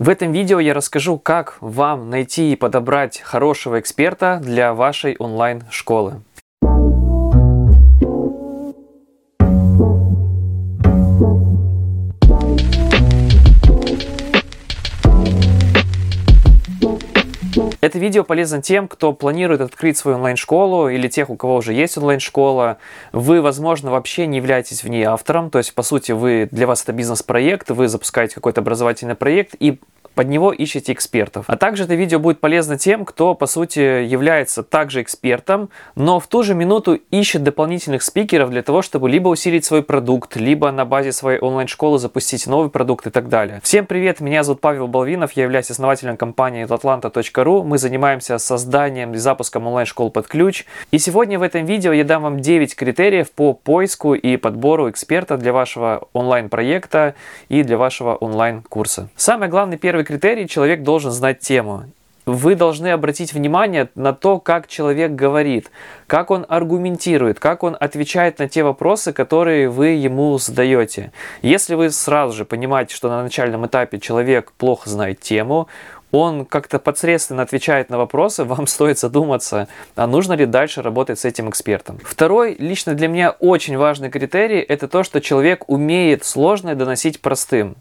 В этом видео я расскажу, как вам найти и подобрать хорошего эксперта для вашей онлайн-школы. Это видео полезно тем, кто планирует открыть свою онлайн-школу или тех, у кого уже есть онлайн-школа. Вы, возможно, вообще не являетесь в ней автором, то есть, по сути, вы, для вас это бизнес-проект, вы запускаете какой-то образовательный проект и под него ищите экспертов. А также это видео будет полезно тем, кто, по сути, является также экспертом, но в ту же минуту ищет дополнительных спикеров для того, чтобы либо усилить свой продукт, либо на базе своей онлайн-школы запустить новый продукт и так далее. Всем привет, меня зовут Павел Балвинов, я являюсь основателем компании atlanta.ru. Мы занимаемся созданием и запуском онлайн-школ под ключ. И сегодня в этом видео я дам вам 9 критериев по поиску и подбору эксперта для вашего онлайн-проекта и для вашего онлайн-курса. Самый главный первый первый критерий, человек должен знать тему. Вы должны обратить внимание на то, как человек говорит, как он аргументирует, как он отвечает на те вопросы, которые вы ему задаете. Если вы сразу же понимаете, что на начальном этапе человек плохо знает тему, он как-то подсредственно отвечает на вопросы, вам стоит задуматься, а нужно ли дальше работать с этим экспертом. Второй, лично для меня очень важный критерий, это то, что человек умеет сложное доносить простым.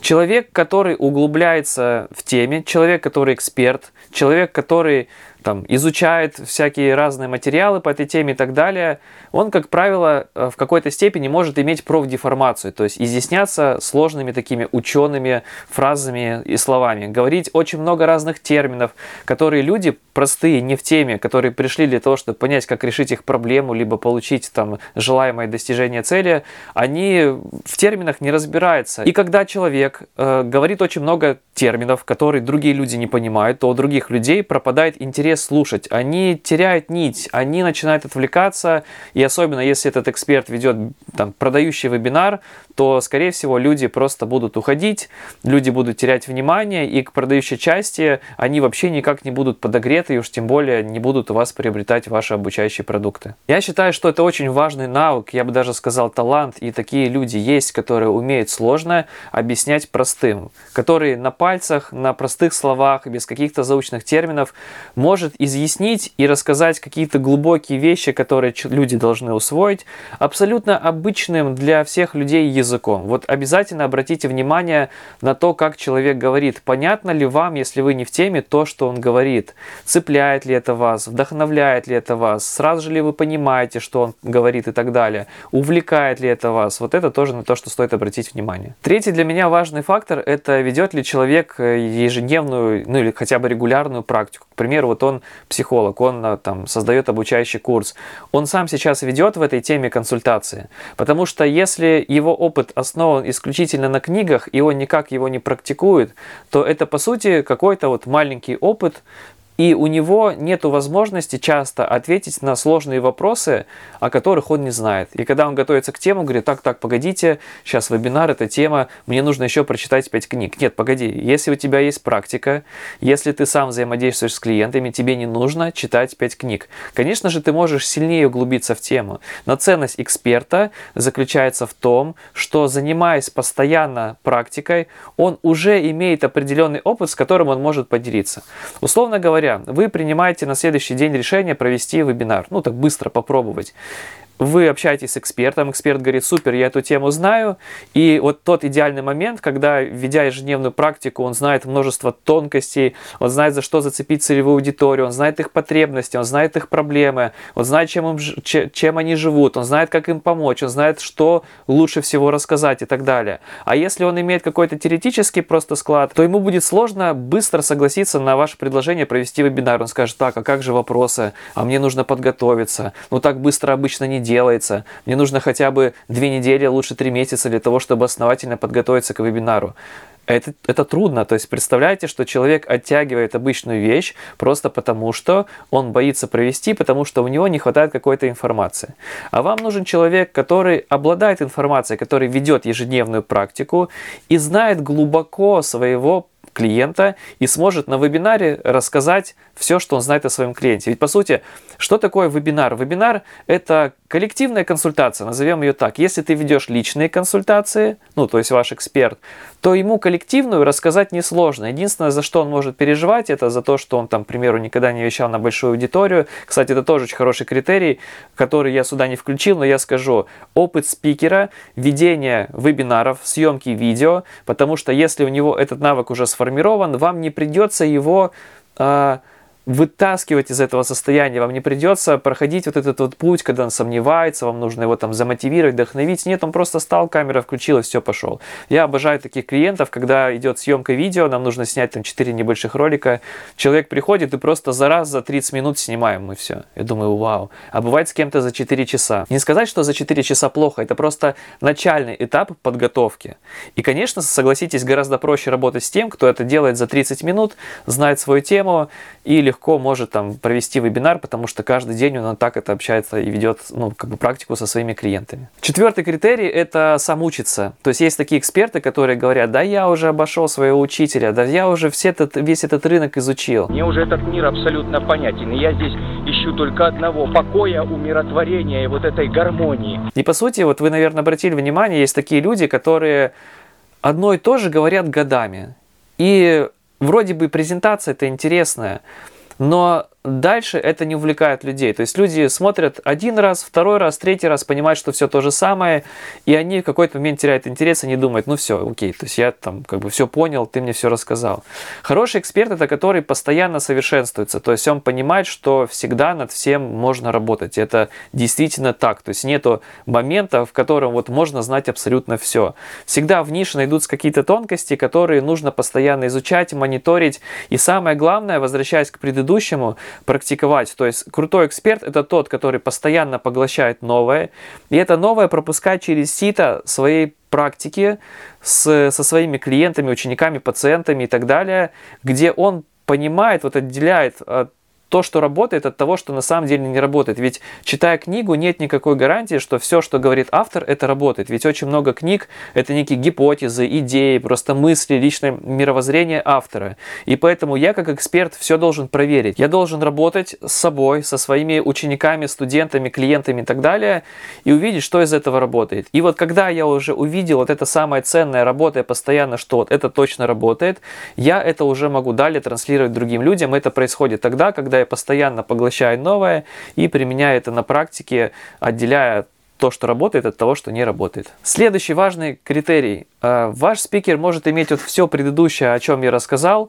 Человек, который углубляется в теме, человек, который эксперт, человек, который там, изучает всякие разные материалы по этой теме и так далее, он, как правило, э, в какой-то степени может иметь профдеформацию, то есть изъясняться сложными такими учеными фразами и словами, говорить очень много разных терминов, которые люди простые, не в теме, которые пришли для того, чтобы понять, как решить их проблему, либо получить там желаемое достижение цели, они в терминах не разбираются. И когда человек э, говорит очень много терминов, которые другие люди не понимают, то у других людей пропадает интерес слушать, они теряют нить, они начинают отвлекаться, и особенно если этот эксперт ведет там, продающий вебинар, то, скорее всего, люди просто будут уходить, люди будут терять внимание, и к продающей части они вообще никак не будут подогреты, и уж тем более не будут у вас приобретать ваши обучающие продукты. Я считаю, что это очень важный навык, я бы даже сказал талант, и такие люди есть, которые умеют сложное объяснять простым, которые на пальцах, на простых словах, без каких-то заучных терминов может может изъяснить и рассказать какие-то глубокие вещи, которые люди должны усвоить, абсолютно обычным для всех людей языком. Вот обязательно обратите внимание на то, как человек говорит. Понятно ли вам, если вы не в теме, то, что он говорит? Цепляет ли это вас? Вдохновляет ли это вас? Сразу же ли вы понимаете, что он говорит и так далее? Увлекает ли это вас? Вот это тоже на то, что стоит обратить внимание. Третий для меня важный фактор – это ведет ли человек э, ежедневную, ну или хотя бы регулярную практику. К примеру, вот он психолог, он а, там создает обучающий курс. Он сам сейчас ведет в этой теме консультации. Потому что если его опыт основан исключительно на книгах, и он никак его не практикует, то это по сути какой-то вот маленький опыт, и у него нет возможности часто ответить на сложные вопросы, о которых он не знает. И когда он готовится к теме, говорит, так, так, погодите, сейчас вебинар, эта тема, мне нужно еще прочитать 5 книг. Нет, погоди, если у тебя есть практика, если ты сам взаимодействуешь с клиентами, тебе не нужно читать 5 книг. Конечно же, ты можешь сильнее углубиться в тему, но ценность эксперта заключается в том, что занимаясь постоянно практикой, он уже имеет определенный опыт, с которым он может поделиться. Условно говоря, говоря, вы принимаете на следующий день решение провести вебинар, ну так быстро попробовать вы общаетесь с экспертом, эксперт говорит, супер, я эту тему знаю, и вот тот идеальный момент, когда, ведя ежедневную практику, он знает множество тонкостей, он знает, за что зацепить целевую аудиторию, он знает их потребности, он знает их проблемы, он знает, чем, им, чем они живут, он знает, как им помочь, он знает, что лучше всего рассказать и так далее. А если он имеет какой-то теоретический просто склад, то ему будет сложно быстро согласиться на ваше предложение провести вебинар. Он скажет, так, а как же вопросы? А мне нужно подготовиться. Ну так быстро обычно не делается. Мне нужно хотя бы две недели, лучше три месяца для того, чтобы основательно подготовиться к вебинару. Это, это трудно. То есть представляете, что человек оттягивает обычную вещь просто потому, что он боится провести, потому что у него не хватает какой-то информации. А вам нужен человек, который обладает информацией, который ведет ежедневную практику и знает глубоко своего клиента и сможет на вебинаре рассказать все, что он знает о своем клиенте. Ведь по сути, что такое вебинар? Вебинар – это коллективная консультация, назовем ее так, если ты ведешь личные консультации, ну, то есть ваш эксперт, то ему коллективную рассказать несложно. Единственное, за что он может переживать, это за то, что он там, к примеру, никогда не вещал на большую аудиторию. Кстати, это тоже очень хороший критерий, который я сюда не включил, но я скажу. Опыт спикера, ведение вебинаров, съемки видео, потому что если у него этот навык уже сформирован, вам не придется его... Э, вытаскивать из этого состояния. Вам не придется проходить вот этот вот путь, когда он сомневается, вам нужно его там замотивировать, вдохновить. Нет, он просто стал, камера включилась, все, пошел. Я обожаю таких клиентов, когда идет съемка видео, нам нужно снять там 4 небольших ролика. Человек приходит и просто за раз, за 30 минут снимаем мы все. Я думаю, вау. А бывает с кем-то за 4 часа. Не сказать, что за 4 часа плохо, это просто начальный этап подготовки. И, конечно, согласитесь, гораздо проще работать с тем, кто это делает за 30 минут, знает свою тему и легко легко может там провести вебинар, потому что каждый день он так это общается и ведет ну, как бы практику со своими клиентами. Четвертый критерий – это сам учиться. То есть есть такие эксперты, которые говорят, да я уже обошел своего учителя, да я уже все этот, весь этот рынок изучил. Мне уже этот мир абсолютно понятен, и я здесь ищу только одного – покоя, умиротворения и вот этой гармонии. И по сути, вот вы, наверное, обратили внимание, есть такие люди, которые одно и то же говорят годами. И вроде бы презентация это интересная, но дальше это не увлекает людей. То есть люди смотрят один раз, второй раз, третий раз, понимают, что все то же самое, и они в какой-то момент теряют интерес, они думают, ну все, окей, то есть я там как бы все понял, ты мне все рассказал. Хороший эксперт это который постоянно совершенствуется, то есть он понимает, что всегда над всем можно работать. Это действительно так, то есть нету момента, в котором вот можно знать абсолютно все. Всегда в нише найдутся какие-то тонкости, которые нужно постоянно изучать, мониторить, и самое главное, возвращаясь к предыдущему, практиковать. То есть крутой эксперт это тот, который постоянно поглощает новое, и это новое пропускает через сито своей практики с, со своими клиентами, учениками, пациентами и так далее, где он понимает, вот отделяет от то, что работает, от того, что на самом деле не работает. Ведь читая книгу, нет никакой гарантии, что все, что говорит автор, это работает. Ведь очень много книг – это некие гипотезы, идеи, просто мысли, личное мировоззрение автора. И поэтому я, как эксперт, все должен проверить. Я должен работать с собой, со своими учениками, студентами, клиентами и так далее, и увидеть, что из этого работает. И вот когда я уже увидел вот это самое ценное, работая постоянно, что вот это точно работает, я это уже могу далее транслировать другим людям. Это происходит тогда, когда когда я постоянно поглощаю новое и применяю это на практике, отделяя то, что работает, от того, что не работает. Следующий важный критерий. Э, ваш спикер может иметь вот все предыдущее, о чем я рассказал,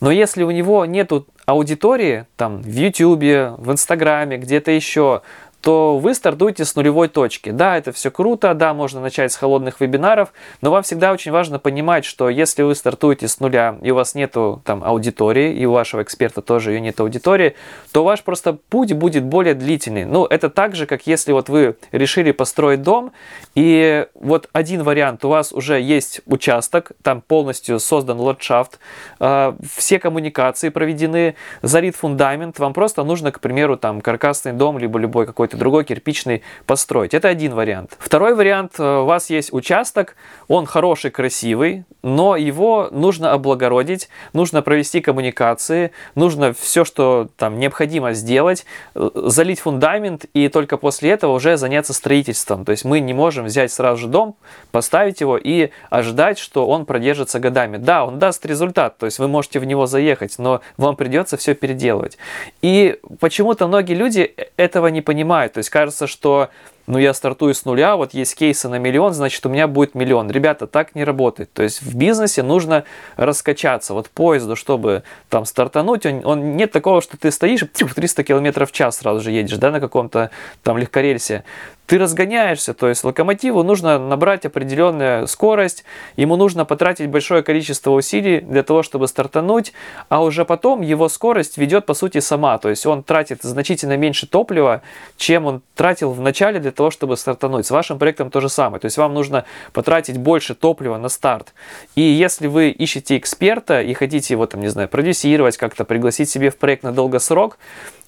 но если у него нет аудитории, там, в YouTube, в Инстаграме, где-то еще, то вы стартуете с нулевой точки. Да, это все круто, да, можно начать с холодных вебинаров, но вам всегда очень важно понимать, что если вы стартуете с нуля, и у вас нету там аудитории, и у вашего эксперта тоже ее нет аудитории, то ваш просто путь будет более длительный. Ну, это так же, как если вот вы решили построить дом, и вот один вариант, у вас уже есть участок, там полностью создан ландшафт, э, все коммуникации проведены, залит фундамент, вам просто нужно, к примеру, там каркасный дом, либо любой какой-то какой-то другой кирпичный построить. Это один вариант. Второй вариант, э, у вас есть участок, он хороший, красивый, но его нужно облагородить, нужно провести коммуникации, нужно все, что там необходимо сделать, э, залить фундамент и только после этого уже заняться строительством. То есть мы не можем взять сразу же дом, поставить его и ожидать, что он продержится годами. Да, он даст результат, то есть вы можете в него заехать, но вам придется все переделывать. И почему-то многие люди этого не понимают понимают. То есть кажется, что ну я стартую с нуля, вот есть кейсы на миллион, значит у меня будет миллион. Ребята, так не работает. То есть в бизнесе нужно раскачаться. Вот поезду, чтобы там стартануть, он, он нет такого, что ты стоишь и 300 км в час сразу же едешь, да, на каком-то там легкорельсе ты разгоняешься, то есть локомотиву нужно набрать определенную скорость, ему нужно потратить большое количество усилий для того, чтобы стартануть, а уже потом его скорость ведет по сути сама, то есть он тратит значительно меньше топлива, чем он тратил в начале для того, чтобы стартануть. С вашим проектом то же самое, то есть вам нужно потратить больше топлива на старт. И если вы ищете эксперта и хотите его там, не знаю, продюсировать, как-то пригласить себе в проект на долгосрок,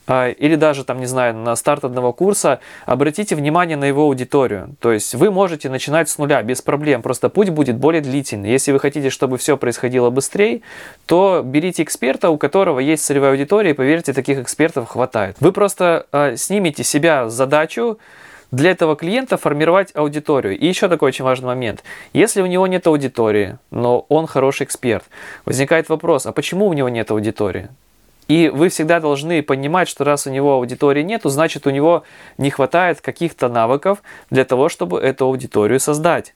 а, или даже там, не знаю, на старт одного курса, обратите внимание на его аудиторию. То есть вы можете начинать с нуля без проблем, просто путь будет более длительный. Если вы хотите, чтобы все происходило быстрее, то берите эксперта, у которого есть целевая аудитория, и поверьте, таких экспертов хватает. Вы просто э, снимете себя задачу для этого клиента формировать аудиторию. И еще такой очень важный момент. Если у него нет аудитории, но он хороший эксперт, возникает вопрос, а почему у него нет аудитории? И вы всегда должны понимать, что раз у него аудитории нету, значит у него не хватает каких-то навыков для того, чтобы эту аудиторию создать.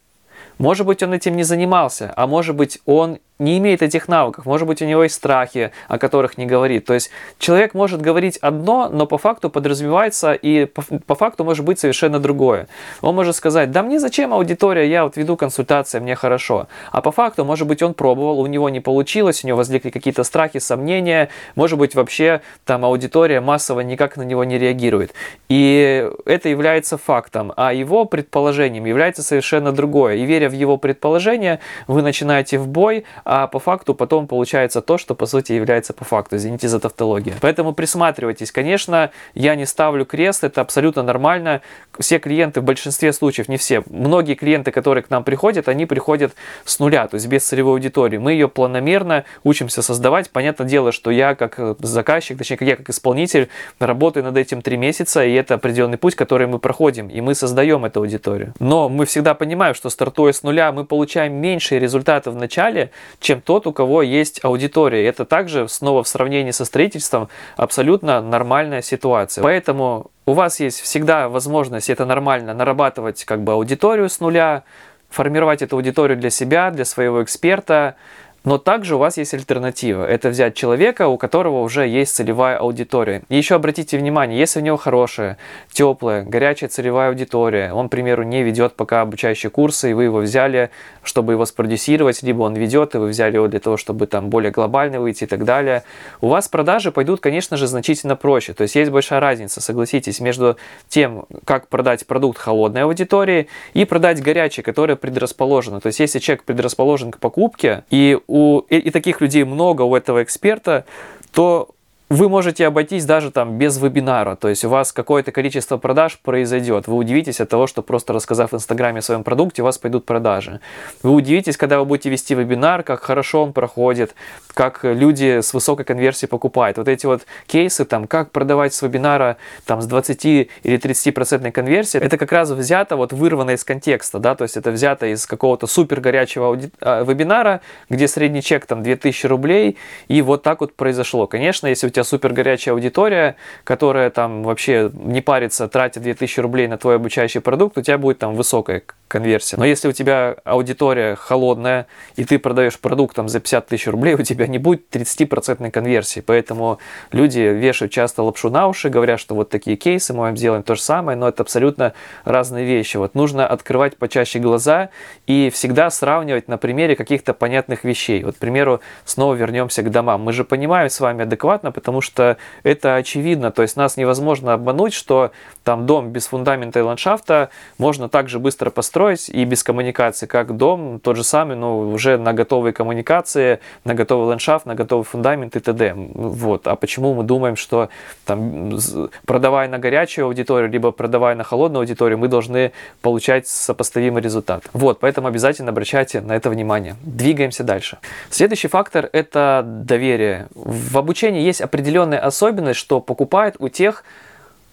Может быть, он этим не занимался, а может быть, он не имеет этих навыков. Может быть, у него есть страхи, о которых не говорит. То есть человек может говорить одно, но по факту подразумевается и по, по факту может быть совершенно другое. Он может сказать, да мне зачем аудитория, я вот веду консультации, мне хорошо. А по факту, может быть, он пробовал, у него не получилось, у него возникли какие-то страхи, сомнения, может быть, вообще там аудитория массово никак на него не реагирует. И это является фактом, а его предположением является совершенно другое. И веря в его предположение, вы начинаете в бой, а по факту потом получается то, что по сути является по факту. Извините за тавтологию. Поэтому присматривайтесь. Конечно, я не ставлю крест, это абсолютно нормально. Все клиенты в большинстве случаев, не все, многие клиенты, которые к нам приходят, они приходят с нуля, то есть без целевой аудитории. Мы ее планомерно учимся создавать. Понятное дело, что я как заказчик, точнее, я как исполнитель, работаю над этим три месяца, и это определенный путь, который мы проходим, и мы создаем эту аудиторию. Но мы всегда понимаем, что стартуя с нуля, мы получаем меньшие результаты в начале, чем тот, у кого есть аудитория. Это также снова в сравнении со строительством абсолютно нормальная ситуация. Поэтому у вас есть всегда возможность, это нормально, нарабатывать как бы аудиторию с нуля, формировать эту аудиторию для себя, для своего эксперта, но также у вас есть альтернатива. Это взять человека, у которого уже есть целевая аудитория. И еще обратите внимание, если у него хорошая, теплая, горячая целевая аудитория, он, к примеру, не ведет пока обучающие курсы, и вы его взяли, чтобы его спродюсировать, либо он ведет, и вы взяли его для того, чтобы там более глобально выйти и так далее, у вас продажи пойдут, конечно же, значительно проще. То есть есть большая разница, согласитесь, между тем, как продать продукт холодной аудитории и продать горячий, которая предрасположена. То есть если человек предрасположен к покупке, и у, и, и таких людей много у этого эксперта, то вы можете обойтись даже там без вебинара, то есть у вас какое-то количество продаж произойдет. Вы удивитесь от того, что просто рассказав в Инстаграме о своем продукте, у вас пойдут продажи. Вы удивитесь, когда вы будете вести вебинар, как хорошо он проходит, как люди с высокой конверсией покупают. Вот эти вот кейсы, там, как продавать с вебинара там, с 20 или 30 процентной конверсией, это как раз взято, вот вырвано из контекста, да, то есть это взято из какого-то супер горячего ауди... А, вебинара, где средний чек там 2000 рублей, и вот так вот произошло. Конечно, если у тебя супер горячая аудитория, которая там вообще не парится, тратит 2000 рублей на твой обучающий продукт, у тебя будет там высокая конверсия. Но если у тебя аудитория холодная, и ты продаешь продукт там, за 50 тысяч рублей, у тебя не будет 30% конверсии. Поэтому люди вешают часто лапшу на уши, говорят, что вот такие кейсы, мы вам сделаем то же самое, но это абсолютно разные вещи. Вот нужно открывать почаще глаза и всегда сравнивать на примере каких-то понятных вещей. Вот, к примеру, снова вернемся к домам. Мы же понимаем с вами адекватно, потому что это очевидно. То есть нас невозможно обмануть, что там дом без фундамента и ландшафта можно так же быстро построить, строить и без коммуникации, как дом, тот же самый, но уже на готовой коммуникации, на готовый ландшафт, на готовый фундамент и т.д. Вот. А почему мы думаем, что там, продавая на горячую аудиторию, либо продавая на холодную аудиторию, мы должны получать сопоставимый результат. Вот, поэтому обязательно обращайте на это внимание. Двигаемся дальше. Следующий фактор – это доверие. В обучении есть определенная особенность, что покупают у тех,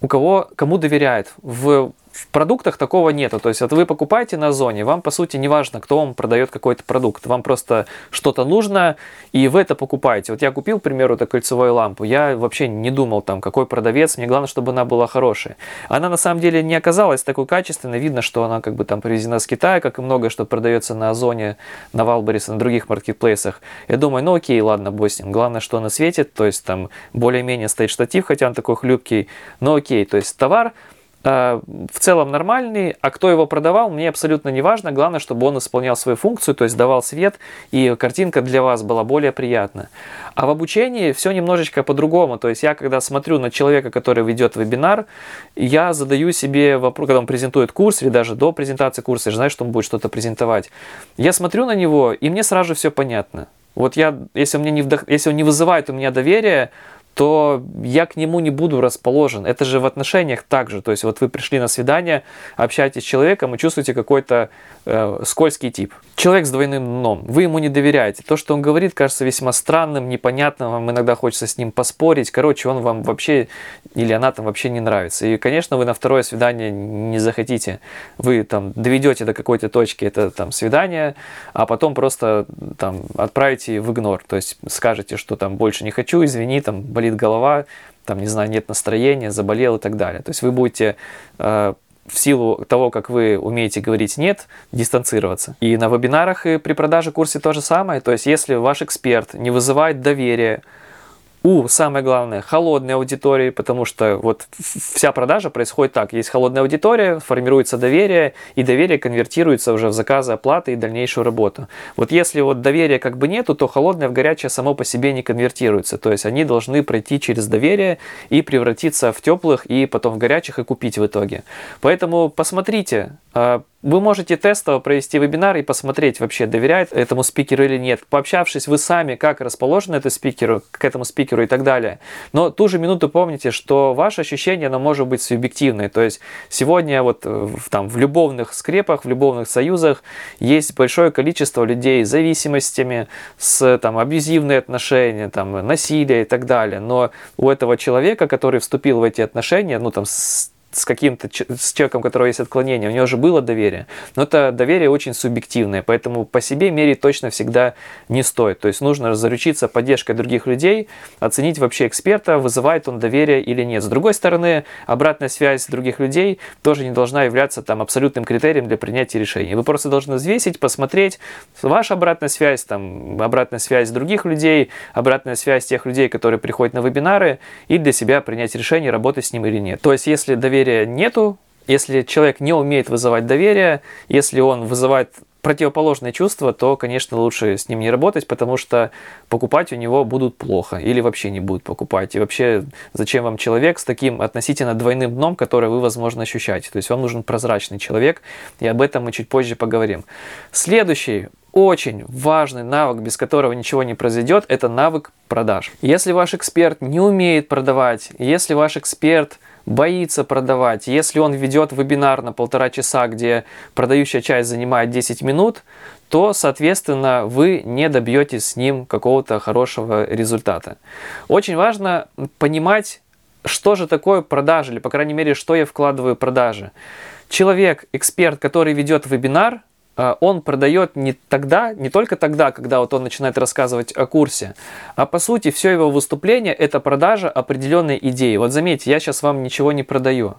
у кого, кому доверяет. В в продуктах такого нету. То есть вот вы покупаете на Озоне, вам по сути не важно, кто вам продает какой-то продукт. Вам просто что-то нужно, и вы это покупаете. Вот я купил, к примеру, эту кольцевую лампу. Я вообще не думал там, какой продавец. Мне главное, чтобы она была хорошая. Она на самом деле не оказалась такой качественной. Видно, что она как бы там привезена с Китая, как и многое, что продается на Озоне, на Валберис, на других маркетплейсах. Я думаю, ну окей, ладно, бой с ним. Главное, что она светит. То есть там более-менее стоит штатив, хотя он такой хлюпкий. Но окей, то есть товар в целом нормальный, а кто его продавал, мне абсолютно не важно. Главное, чтобы он исполнял свою функцию, то есть давал свет, и картинка для вас была более приятна. А в обучении все немножечко по-другому. То есть я, когда смотрю на человека, который ведет вебинар, я задаю себе вопрос, когда он презентует курс, или даже до презентации курса, я же знаю, что он будет что-то презентовать. Я смотрю на него, и мне сразу же все понятно. Вот я, если, он мне не вдох... если он не вызывает у меня доверия, то я к нему не буду расположен. Это же в отношениях также. То есть вот вы пришли на свидание, общаетесь с человеком и чувствуете какой-то э, скользкий тип. Человек с двойным дном. Вы ему не доверяете. То, что он говорит, кажется весьма странным, непонятным. Вам иногда хочется с ним поспорить. Короче, он вам вообще или она там вообще не нравится. И, конечно, вы на второе свидание не захотите. Вы там доведете до какой-то точки это там свидание, а потом просто там отправите в игнор. То есть скажете, что там больше не хочу, извини, там болит голова, там, не знаю, нет настроения, заболел и так далее. То есть вы будете э, в силу того, как вы умеете говорить «нет», дистанцироваться. И на вебинарах и при продаже курсе то же самое. То есть если ваш эксперт не вызывает доверия, у, самое главное, холодной аудитории, потому что вот вся продажа происходит так. Есть холодная аудитория, формируется доверие, и доверие конвертируется уже в заказы, оплаты и дальнейшую работу. Вот если вот доверия как бы нету, то холодное в горячее само по себе не конвертируется. То есть они должны пройти через доверие и превратиться в теплых, и потом в горячих, и купить в итоге. Поэтому посмотрите, вы можете тестово провести вебинар и посмотреть, вообще доверяет этому спикеру или нет. Пообщавшись вы сами, как расположены этому спикеру, к этому спикеру и так далее. Но ту же минуту помните, что ваше ощущение, оно может быть субъективное. То есть сегодня вот в, там, в любовных скрепах, в любовных союзах есть большое количество людей с зависимостями, с там, абьюзивные отношения, там, насилие и так далее. Но у этого человека, который вступил в эти отношения, ну там с с каким-то с человеком, у которого есть отклонение, у него же было доверие. Но это доверие очень субъективное, поэтому по себе мерить точно всегда не стоит. То есть нужно заручиться поддержкой других людей, оценить вообще эксперта, вызывает он доверие или нет. С другой стороны, обратная связь других людей тоже не должна являться там абсолютным критерием для принятия решений. Вы просто должны взвесить, посмотреть ваша обратная связь, там, обратная связь других людей, обратная связь тех людей, которые приходят на вебинары, и для себя принять решение, работать с ним или нет. То есть, если доверие доверия нету, если человек не умеет вызывать доверие, если он вызывает противоположное чувство, то, конечно, лучше с ним не работать, потому что покупать у него будут плохо или вообще не будут покупать. И вообще, зачем вам человек с таким относительно двойным дном, который вы, возможно, ощущаете? То есть вам нужен прозрачный человек, и об этом мы чуть позже поговорим. Следующий очень важный навык, без которого ничего не произойдет, это навык продаж. Если ваш эксперт не умеет продавать, если ваш эксперт боится продавать, если он ведет вебинар на полтора часа, где продающая часть занимает 10 минут, то, соответственно, вы не добьетесь с ним какого-то хорошего результата. Очень важно понимать, что же такое продажи, или, по крайней мере, что я вкладываю в продажи. Человек, эксперт, который ведет вебинар, он продает не тогда, не только тогда, когда вот он начинает рассказывать о курсе, а по сути все его выступление это продажа определенной идеи. Вот заметьте, я сейчас вам ничего не продаю.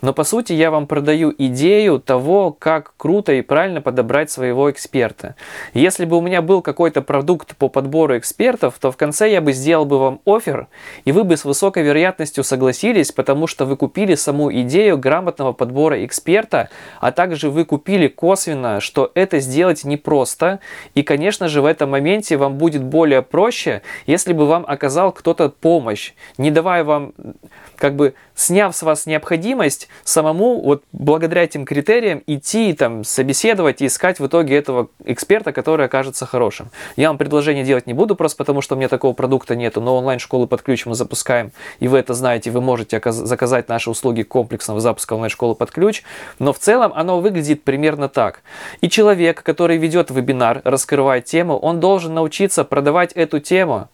Но по сути я вам продаю идею того, как круто и правильно подобрать своего эксперта. Если бы у меня был какой-то продукт по подбору экспертов, то в конце я бы сделал бы вам офер, и вы бы с высокой вероятностью согласились, потому что вы купили саму идею грамотного подбора эксперта, а также вы купили косвенно, что это сделать непросто. И, конечно же, в этом моменте вам будет более проще, если бы вам оказал кто-то помощь, не давая вам как бы сняв с вас необходимость самому вот благодаря этим критериям идти там собеседовать и искать в итоге этого эксперта, который окажется хорошим. Я вам предложение делать не буду просто потому, что у меня такого продукта нету, но онлайн-школы под ключ мы запускаем, и вы это знаете, вы можете заказать наши услуги комплексного запуска онлайн-школы под ключ, но в целом оно выглядит примерно так. И человек, который ведет вебинар, раскрывает тему, он должен научиться продавать эту тему,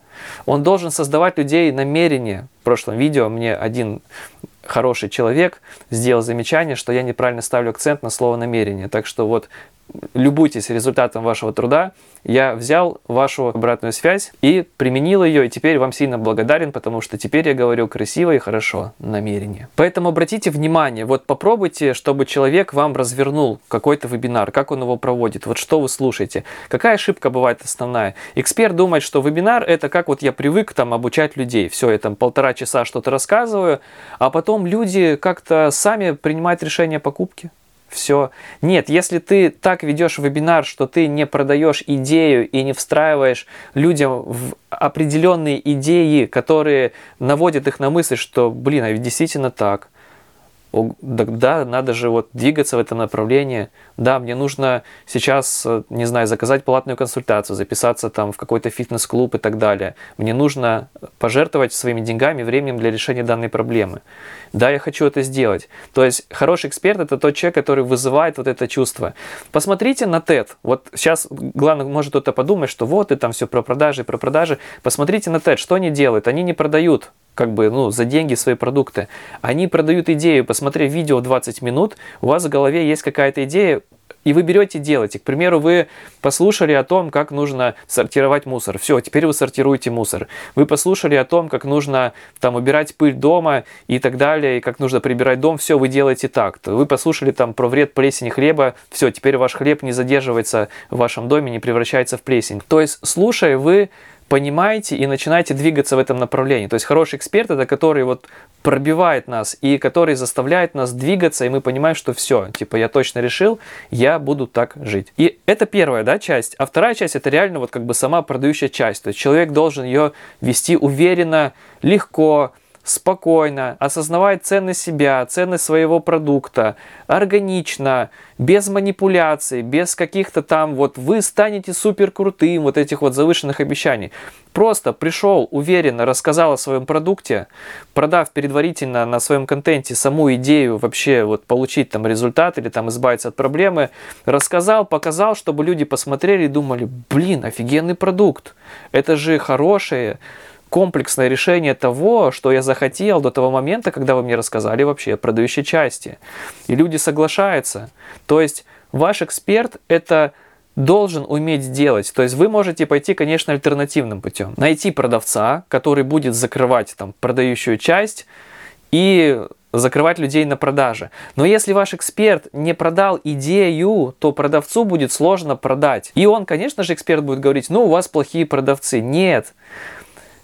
он должен создавать людей намерение. В прошлом видео мне один хороший человек сделал замечание, что я неправильно ставлю акцент на слово намерение. Так что вот любуйтесь результатом вашего труда. Я взял вашу обратную связь и применил ее, и теперь вам сильно благодарен, потому что теперь я говорю красиво и хорошо, намерение. Поэтому обратите внимание, вот попробуйте, чтобы человек вам развернул какой-то вебинар, как он его проводит, вот что вы слушаете. Какая ошибка бывает основная? Эксперт думает, что вебинар это как вот я привык там обучать людей. Все, я там полтора часа что-то рассказываю, а потом люди как-то сами принимают решение покупки все. Нет, если ты так ведешь вебинар, что ты не продаешь идею и не встраиваешь людям в определенные идеи, которые наводят их на мысль, что, блин, а ведь действительно так. Да, надо же вот двигаться в этом направлении. Да, мне нужно сейчас, э, не знаю, заказать платную консультацию, записаться там в какой-то фитнес-клуб и так далее. Мне нужно пожертвовать своими деньгами, временем для решения данной проблемы. Да, я хочу это сделать. То есть хороший эксперт это тот человек, который вызывает вот это чувство. Посмотрите на TED. Вот сейчас, главное, может кто-то подумать, что вот и там все про продажи, про продажи. Посмотрите на TED, что они делают? Они не продают как бы, ну, за деньги свои продукты. Они продают идею, посмотрев видео 20 минут, у вас в голове есть какая-то идея, и вы берете делаете. К примеру, вы послушали о том, как нужно сортировать мусор. Все, теперь вы сортируете мусор. Вы послушали о том, как нужно там убирать пыль дома и так далее, и как нужно прибирать дом. Все, вы делаете так. Вы послушали там про вред плесени хлеба. Все, теперь ваш хлеб не задерживается в вашем доме, не превращается в плесень. То есть, слушая, вы понимаете и начинаете двигаться в этом направлении. То есть хороший эксперт это который вот пробивает нас и который заставляет нас двигаться, и мы понимаем, что все, типа я точно решил, я буду так жить. И это первая да, часть. А вторая часть это реально вот как бы сама продающая часть. То есть человек должен ее вести уверенно, легко, спокойно, осознавать ценность себя, ценность своего продукта, органично, без манипуляций, без каких-то там вот вы станете супер крутым, вот этих вот завышенных обещаний. Просто пришел уверенно, рассказал о своем продукте, продав предварительно на своем контенте саму идею вообще вот получить там результат или там избавиться от проблемы, рассказал, показал, чтобы люди посмотрели и думали, блин, офигенный продукт, это же хорошее, комплексное решение того, что я захотел до того момента, когда вы мне рассказали вообще о продающей части. И люди соглашаются. То есть ваш эксперт это должен уметь делать. То есть вы можете пойти, конечно, альтернативным путем. Найти продавца, который будет закрывать там продающую часть и закрывать людей на продаже. Но если ваш эксперт не продал идею, то продавцу будет сложно продать. И он, конечно же, эксперт будет говорить, ну, у вас плохие продавцы. Нет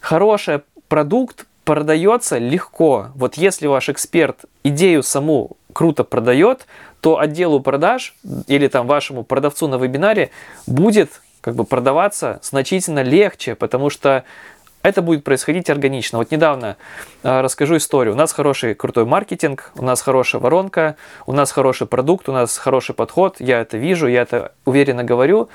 хороший продукт продается легко. Вот если ваш эксперт идею саму круто продает, то отделу продаж или там вашему продавцу на вебинаре будет как бы продаваться значительно легче, потому что это будет происходить органично. Вот недавно э, расскажу историю. У нас хороший крутой маркетинг, у нас хорошая воронка, у нас хороший продукт, у нас хороший подход. Я это вижу, я это уверенно говорю.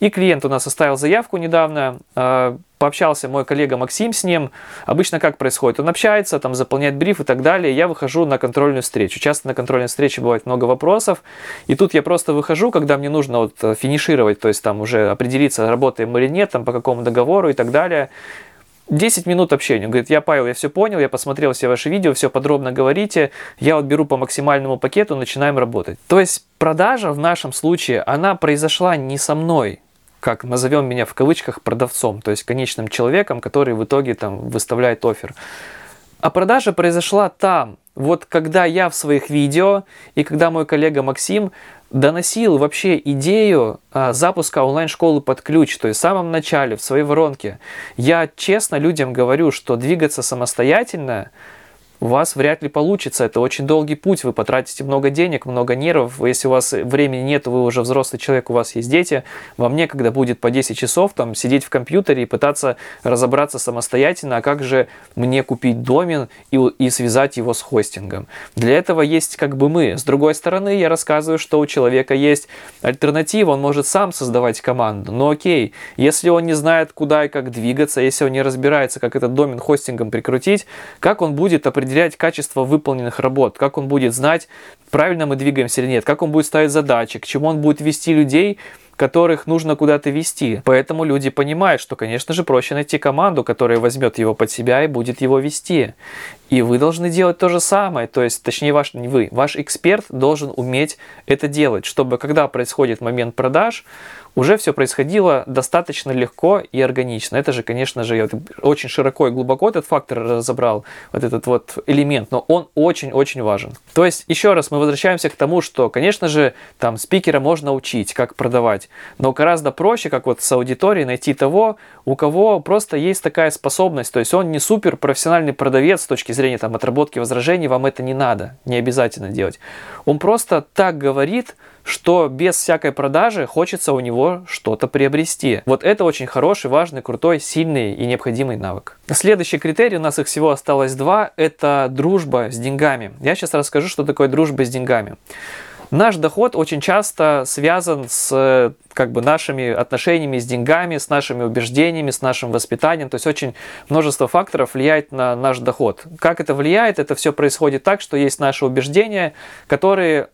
И клиент у нас оставил заявку недавно, э, пообщался мой коллега Максим с ним. Обычно как происходит? Он общается, там заполняет бриф и так далее. Я выхожу на контрольную встречу. Часто на контрольной встрече бывает много вопросов. И тут я просто выхожу, когда мне нужно вот э, финишировать, то есть там уже определиться, работаем или нет, там по какому договору и так далее. 10 минут общения. Он говорит, я Павел, я все понял, я посмотрел все ваши видео, все подробно говорите, я вот беру по максимальному пакету, начинаем работать. То есть продажа в нашем случае, она произошла не со мной, как назовем меня в кавычках продавцом, то есть конечным человеком, который в итоге там выставляет офер. А продажа произошла там, вот когда я в своих видео и когда мой коллега Максим доносил вообще идею а, запуска онлайн-школы под ключ, то есть в самом начале, в своей воронке, я честно людям говорю, что двигаться самостоятельно у вас вряд ли получится. Это очень долгий путь, вы потратите много денег, много нервов. Если у вас времени нет, вы уже взрослый человек, у вас есть дети, вам некогда будет по 10 часов там сидеть в компьютере и пытаться разобраться самостоятельно, а как же мне купить домен и, и связать его с хостингом. Для этого есть как бы мы. С другой стороны, я рассказываю, что у человека есть альтернатива, он может сам создавать команду. Но окей, если он не знает, куда и как двигаться, если он не разбирается, как этот домен хостингом прикрутить, как он будет определять определять качество выполненных работ, как он будет знать, правильно мы двигаемся или нет, как он будет ставить задачи, к чему он будет вести людей, которых нужно куда-то вести. Поэтому люди понимают, что, конечно же, проще найти команду, которая возьмет его под себя и будет его вести. И вы должны делать то же самое, то есть, точнее, ваш, не вы, ваш эксперт должен уметь это делать, чтобы когда происходит момент продаж, уже все происходило достаточно легко и органично. Это же, конечно же, я очень широко и глубоко этот фактор разобрал, вот этот вот элемент, но он очень-очень важен. То есть, еще раз, мы возвращаемся к тому, что, конечно же, там спикера можно учить, как продавать, но гораздо проще, как вот с аудиторией, найти того, у кого просто есть такая способность, то есть он не супер профессиональный продавец с точки зрения там, отработки возражений вам это не надо, не обязательно делать. Он просто так говорит, что без всякой продажи хочется у него что-то приобрести. Вот это очень хороший, важный, крутой, сильный и необходимый навык. Следующий критерий, у нас их всего осталось два, это дружба с деньгами. Я сейчас расскажу, что такое дружба с деньгами. Наш доход очень часто связан с как бы нашими отношениями с деньгами, с нашими убеждениями, с нашим воспитанием. То есть очень множество факторов влияет на наш доход. Как это влияет? Это все происходит так, что есть наши убеждения, которые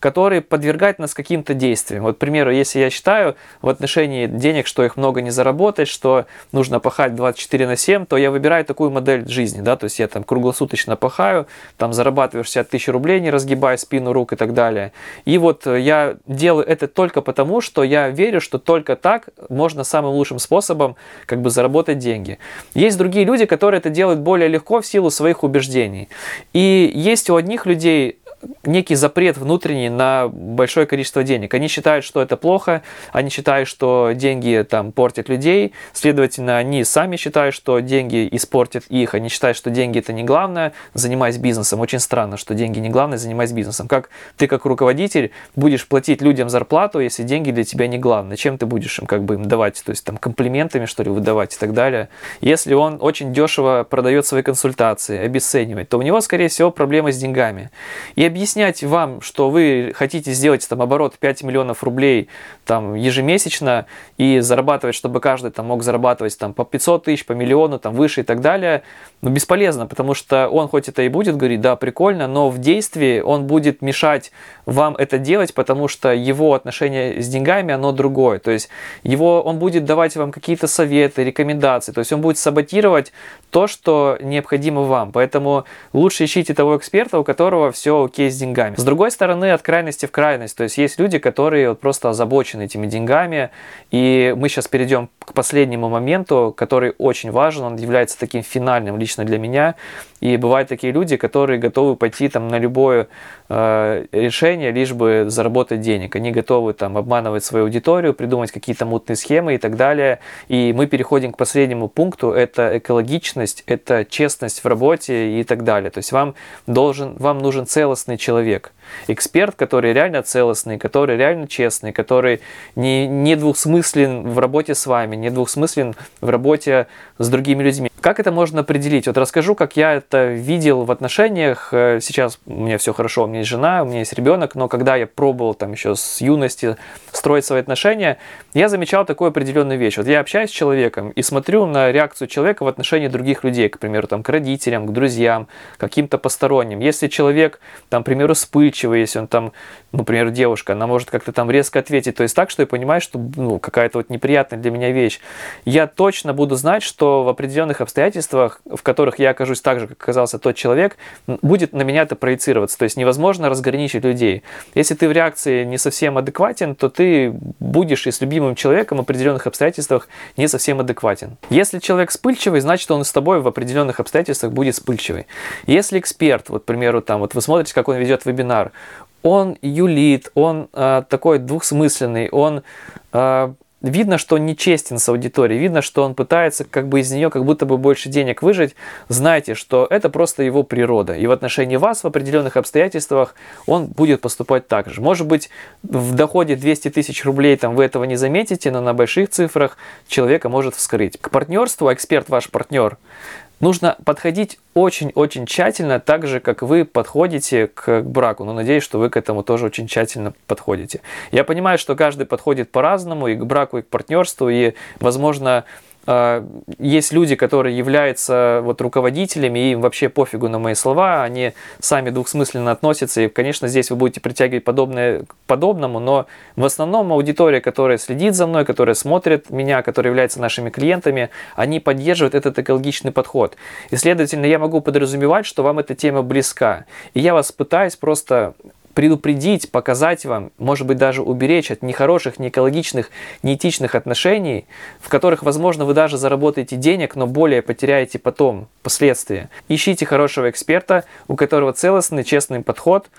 которые подвергают нас каким-то действиям. Вот, к примеру, если я считаю в отношении денег, что их много не заработать, что нужно пахать 24 на 7, то я выбираю такую модель жизни, да, то есть я там круглосуточно пахаю, там зарабатываю 60 тысяч рублей, не разгибая спину рук и так далее. И вот я делаю это только потому, что я верю, что только так можно самым лучшим способом как бы заработать деньги. Есть другие люди, которые это делают более легко в силу своих убеждений. И есть у одних людей некий запрет внутренний на большое количество денег. Они считают, что это плохо, они считают, что деньги там портят людей, следовательно, они сами считают, что деньги испортят их, они считают, что деньги это не главное, занимаясь бизнесом. Очень странно, что деньги не главное, занимаясь бизнесом. Как ты как руководитель будешь платить людям зарплату, если деньги для тебя не главное? Чем ты будешь им как бы им давать? То есть там комплиментами что ли выдавать и так далее. Если он очень дешево продает свои консультации, обесценивает, то у него, скорее всего, проблемы с деньгами. И объяснять вам, что вы хотите сделать там оборот 5 миллионов рублей там ежемесячно и зарабатывать, чтобы каждый там мог зарабатывать там по 500 тысяч, по миллиону, там выше и так далее, ну бесполезно, потому что он хоть это и будет говорить, да, прикольно, но в действии он будет мешать вам это делать, потому что его отношение с деньгами, оно другое. То есть его, он будет давать вам какие-то советы, рекомендации, то есть он будет саботировать то, что необходимо вам. Поэтому лучше ищите того эксперта, у которого все окей с деньгами. С другой стороны, от крайности в крайность. То есть есть люди, которые вот просто озабочены этими деньгами. И мы сейчас перейдем к последнему моменту, который очень важен. Он является таким финальным лично для меня. И бывают такие люди, которые готовы пойти там на любое э, решение, лишь бы заработать денег. Они готовы там обманывать свою аудиторию, придумать какие-то мутные схемы и так далее. И мы переходим к последнему пункту. Это экологичность, это честность в работе и так далее. То есть вам, должен, вам нужен целостный человек. Эксперт, который реально целостный, который реально честный, который не, не двухсмыслен в работе с вами, не двухсмыслен в работе с другими людьми. Как это можно определить? Вот расскажу, как я это видел в отношениях. Э, сейчас у меня все хорошо, у меня есть жена, у меня есть ребенок, но когда я пробовал там еще с юности строить свои отношения, я замечал такую определенную вещь. Вот я общаюсь с человеком и смотрю на реакцию человека в отношении других людей, к примеру, там, к родителям, к друзьям, каким-то посторонним. Если человек, там, к примеру, вспыльчивый, если он там, например, девушка, она может как-то там резко ответить, то есть так, что я понимаю, что ну, какая-то вот неприятная для меня вещь, я точно буду знать, что в определенных обстоятельствах, в которых я окажусь так же, как оказался тот человек, будет на меня это проецироваться. То есть невозможно разграничить людей. Если ты в реакции не совсем адекватен, то ты будешь и с любимым человеком в определенных обстоятельствах не совсем адекватен. Если человек вспыльчивый, значит он с тобой в определенных обстоятельствах будет вспыльчивый. Если эксперт, вот, к примеру, там, вот вы смотрите, как он ведет вебинар, он юлит, он э, такой двухсмысленный, он э, видно, что он нечестен с аудиторией, видно, что он пытается как бы из нее как будто бы больше денег выжить, знайте, что это просто его природа. И в отношении вас в определенных обстоятельствах он будет поступать так же. Может быть, в доходе 200 тысяч рублей там вы этого не заметите, но на больших цифрах человека может вскрыть. К партнерству, эксперт ваш партнер, нужно подходить очень-очень тщательно, так же, как вы подходите к браку. Но надеюсь, что вы к этому тоже очень тщательно подходите. Я понимаю, что каждый подходит по-разному и к браку, и к партнерству, и, возможно, есть люди, которые являются вот руководителями, и им вообще пофигу на мои слова, они сами двухсмысленно относятся, и, конечно, здесь вы будете притягивать подобное к подобному, но в основном аудитория, которая следит за мной, которая смотрит меня, которая является нашими клиентами, они поддерживают этот экологичный подход. И, следовательно, я могу подразумевать, что вам эта тема близка. И я вас пытаюсь просто предупредить, показать вам, может быть, даже уберечь от нехороших, неэкологичных, неэтичных отношений, в которых, возможно, вы даже заработаете денег, но более потеряете потом, последствия. Ищите хорошего эксперта, у которого целостный, честный подход,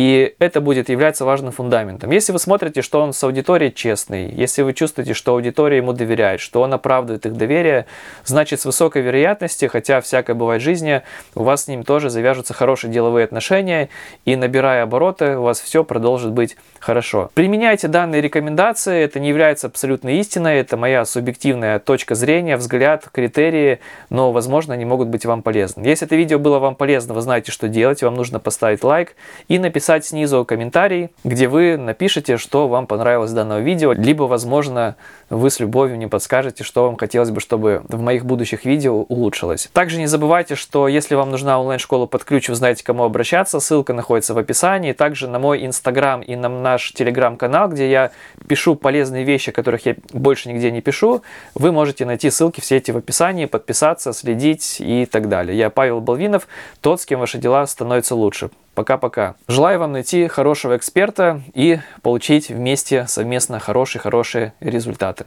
И это будет являться важным фундаментом. Если вы смотрите, что он с аудиторией честный, если вы чувствуете, что аудитория ему доверяет, что он оправдывает их доверие, значит с высокой вероятностью, хотя всякое бывает в жизни, у вас с ним тоже завяжутся хорошие деловые отношения, и набирая обороты, у вас все продолжит быть хорошо. Применяйте данные рекомендации, это не является абсолютной истиной, это моя субъективная точка зрения, взгляд, критерии, но, возможно, они могут быть вам полезны. Если это видео было вам полезно, вы знаете, что делать, вам нужно поставить лайк и написать снизу комментарий, где вы напишите, что вам понравилось данного видео, либо, возможно, вы с любовью не подскажете, что вам хотелось бы, чтобы в моих будущих видео улучшилось. Также не забывайте, что если вам нужна онлайн-школа под ключ, вы знаете, кому обращаться, ссылка находится в описании, также на мой инстаграм и на наш телеграм-канал, где я пишу полезные вещи, которых я больше нигде не пишу, вы можете найти ссылки все эти в описании, подписаться, следить и так далее. Я Павел Балвинов, тот, с кем ваши дела становятся лучше. Пока-пока. Желаю вам найти хорошего эксперта и получить вместе совместно хорошие-хорошие результаты.